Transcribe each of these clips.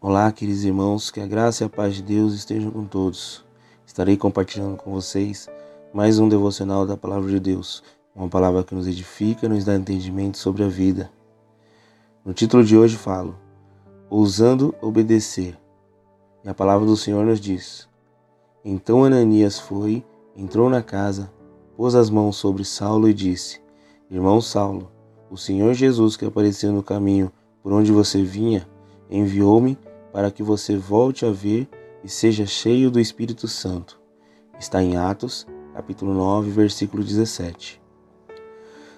Olá, queridos irmãos, que a graça e a paz de Deus estejam com todos. Estarei compartilhando com vocês mais um devocional da Palavra de Deus, uma palavra que nos edifica e nos dá entendimento sobre a vida. No título de hoje falo, Ousando Obedecer. E a palavra do Senhor nos diz: Então Ananias foi, entrou na casa, pôs as mãos sobre Saulo e disse: Irmão Saulo, o Senhor Jesus que apareceu no caminho por onde você vinha, enviou-me para que você volte a ver e seja cheio do Espírito Santo. Está em Atos, capítulo 9, versículo 17.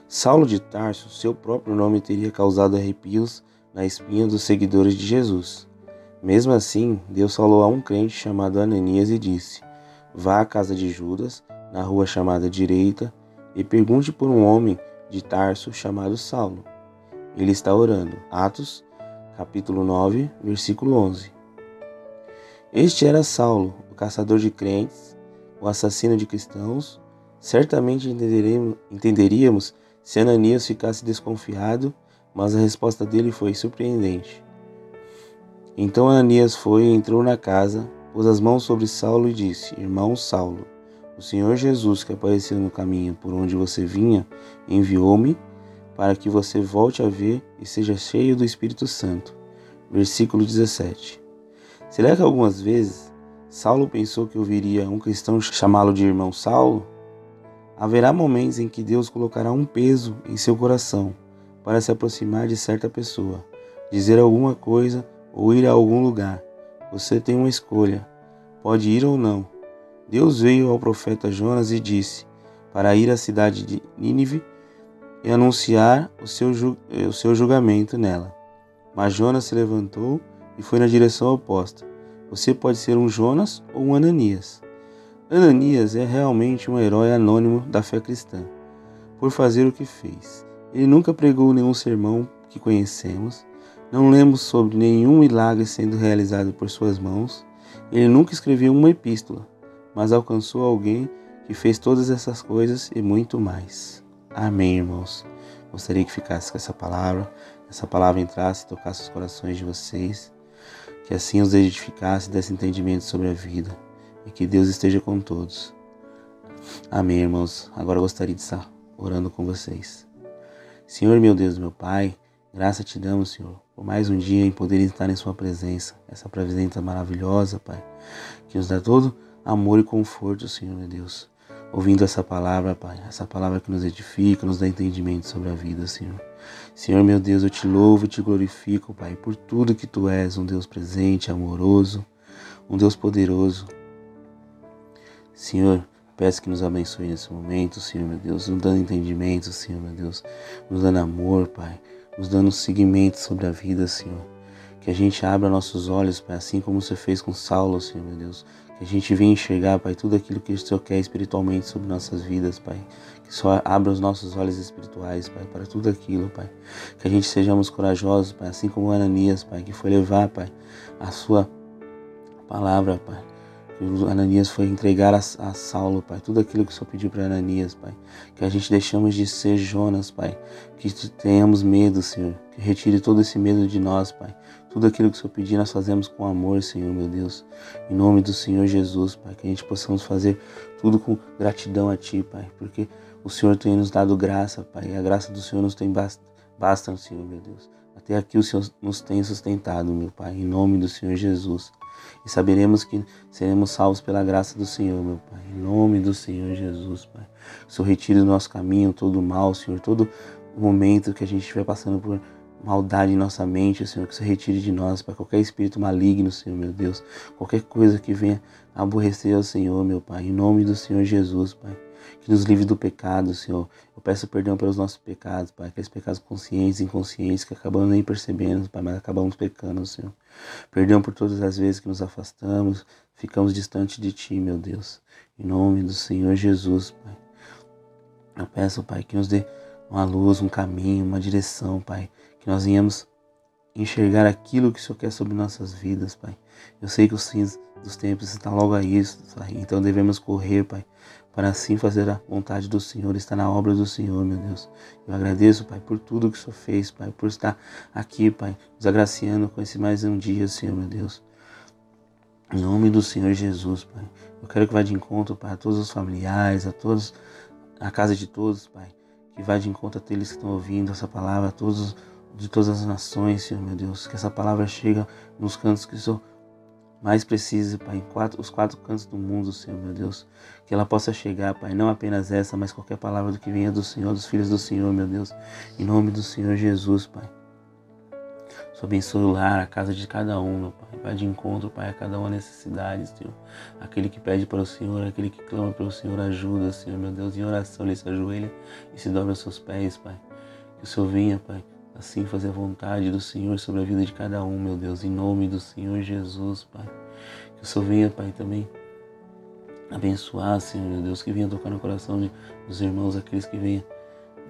Saulo de Tarso, seu próprio nome teria causado arrepios na espinha dos seguidores de Jesus. Mesmo assim, Deus falou a um crente chamado Ananias e disse: Vá à casa de Judas, na rua chamada Direita, e pergunte por um homem de Tarso chamado Saulo. Ele está orando. Atos capítulo 9, versículo 11. Este era Saulo, o caçador de crentes, o assassino de cristãos. Certamente entenderíamos se Ananias ficasse desconfiado, mas a resposta dele foi surpreendente. Então Ananias foi e entrou na casa, pôs as mãos sobre Saulo e disse: Irmão Saulo, o Senhor Jesus, que apareceu no caminho por onde você vinha, enviou-me para que você volte a ver e seja cheio do Espírito Santo. Versículo 17. Será que algumas vezes Saulo pensou que ouviria um cristão chamá-lo de irmão Saulo? Haverá momentos em que Deus colocará um peso em seu coração para se aproximar de certa pessoa, dizer alguma coisa ou ir a algum lugar. Você tem uma escolha, pode ir ou não. Deus veio ao profeta Jonas e disse para ir à cidade de Nínive e anunciar o seu, o seu julgamento nela. Mas Jonas se levantou e foi na direção oposta. Você pode ser um Jonas ou um Ananias. Ananias é realmente um herói anônimo da fé cristã, por fazer o que fez. Ele nunca pregou nenhum sermão que conhecemos, não lemos sobre nenhum milagre sendo realizado por suas mãos, ele nunca escreveu uma epístola, mas alcançou alguém que fez todas essas coisas e muito mais. Amém, irmãos. Gostaria que ficasse com essa palavra, essa palavra entrasse e tocasse os corações de vocês, que assim os edificasse desse entendimento sobre a vida e que Deus esteja com todos. Amém, irmãos. Agora gostaria de estar orando com vocês. Senhor, meu Deus, meu Pai, graça te damos, Senhor, por mais um dia em poder estar em Sua presença, essa presença maravilhosa, Pai, que nos dá todo amor e conforto, Senhor, meu Deus ouvindo essa palavra, Pai, essa palavra que nos edifica, nos dá entendimento sobre a vida, Senhor. Senhor, meu Deus, eu te louvo e te glorifico, Pai, por tudo que tu és, um Deus presente, amoroso, um Deus poderoso. Senhor, peço que nos abençoe nesse momento, Senhor, meu Deus, nos dando entendimento, Senhor, meu Deus, nos dando amor, Pai, nos dando seguimento sobre a vida, Senhor. Que a gente abra nossos olhos, Pai, assim como você fez com Saulo, Senhor, meu Deus. Que a gente venha enxergar, Pai, tudo aquilo que o Senhor quer espiritualmente sobre nossas vidas, Pai. Que só abra os nossos olhos espirituais, Pai, para tudo aquilo, Pai. Que a gente sejamos corajosos, Pai, assim como Ananias, Pai, que foi levar, Pai, a sua palavra, Pai. Que Ananias foi entregar a, a Saulo, Pai, tudo aquilo que o Senhor pediu para Ananias, Pai. Que a gente deixamos de ser Jonas, Pai. Que tenhamos medo, Senhor. Que retire todo esse medo de nós, Pai. Tudo aquilo que o Senhor pedir, nós fazemos com amor, Senhor, meu Deus. Em nome do Senhor Jesus, Pai, que a gente possamos fazer tudo com gratidão a Ti, Pai, porque o Senhor tem nos dado graça, Pai, e a graça do Senhor nos tem basta, basta Senhor, meu Deus. Até aqui o Senhor nos tem sustentado, meu Pai, em nome do Senhor Jesus. E saberemos que seremos salvos pela graça do Senhor, meu Pai, em nome do Senhor Jesus, Pai. O Senhor retire do nosso caminho todo o mal, Senhor, todo momento que a gente estiver passando por maldade em nossa mente, Senhor, que se retire de nós, para qualquer espírito maligno, Senhor, meu Deus, qualquer coisa que venha aborrecer ao Senhor, meu Pai, em nome do Senhor Jesus, Pai, que nos livre do pecado, Senhor. Eu peço perdão pelos nossos pecados, Pai, aqueles pecados conscientes e inconscientes que acabamos nem percebendo, Pai, mas acabamos pecando, Senhor. Perdão por todas as vezes que nos afastamos, ficamos distante de Ti, meu Deus, em nome do Senhor Jesus, Pai. Eu peço, Pai, que nos dê uma luz, um caminho, uma direção, Pai, que nós venhamos enxergar aquilo que o Senhor quer sobre nossas vidas, Pai. Eu sei que os fins dos tempos estão logo aí, Pai. Então devemos correr, Pai, para assim fazer a vontade do Senhor, estar na obra do Senhor, meu Deus. Eu agradeço, Pai, por tudo que o Senhor fez, Pai, por estar aqui, Pai, nos agraciando com esse mais um dia, Senhor, meu Deus. Em nome do Senhor Jesus, Pai. Eu quero que vá de encontro, Pai, a todos os familiares, a todos, a casa de todos, Pai. Que vá de encontro a eles que estão ouvindo essa palavra, a todos de todas as nações, Senhor, meu Deus. Que essa palavra chegue nos cantos que o Senhor mais precisa, Pai, em quatro, os quatro cantos do mundo, Senhor, meu Deus. Que ela possa chegar, Pai, não apenas essa, mas qualquer palavra do que venha do Senhor, dos filhos do Senhor, meu Deus. Em nome do Senhor Jesus, Pai. Só abençoe o lar, a casa de cada um, meu Pai. Vai de encontro, Pai, a cada uma necessidade, Senhor. Aquele que pede para o Senhor, aquele que clama para o Senhor, ajuda, Senhor, meu Deus. Em oração, ele se ajoelha e se dobra aos seus pés, Pai. Que o Senhor venha, Pai, assim fazer a vontade do Senhor sobre a vida de cada um, meu Deus, em nome do Senhor Jesus, Pai. Que o Senhor venha, Pai, também abençoar, Senhor, meu Deus, que venha tocar no coração de, dos irmãos, aqueles que venham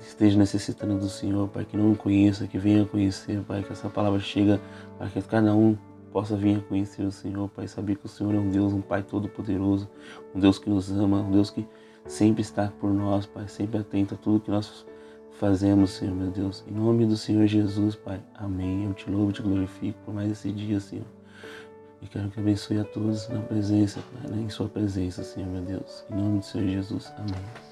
esteja necessitando do Senhor, Pai, que não conheça, que venha conhecer, Pai, que essa palavra chega para que cada um possa vir a conhecer o Senhor, Pai, saber que o Senhor é um Deus, um Pai todo-poderoso, um Deus que nos ama, um Deus que sempre está por nós, Pai, sempre atento a tudo que nós fazemos, Senhor, meu Deus. Em nome do Senhor Jesus, Pai. Amém. Eu te louvo, te glorifico por mais esse dia, Senhor. E quero que abençoe a todos na presença, Pai, né? em Sua presença, Senhor, meu Deus. Em nome do Senhor Jesus. Amém.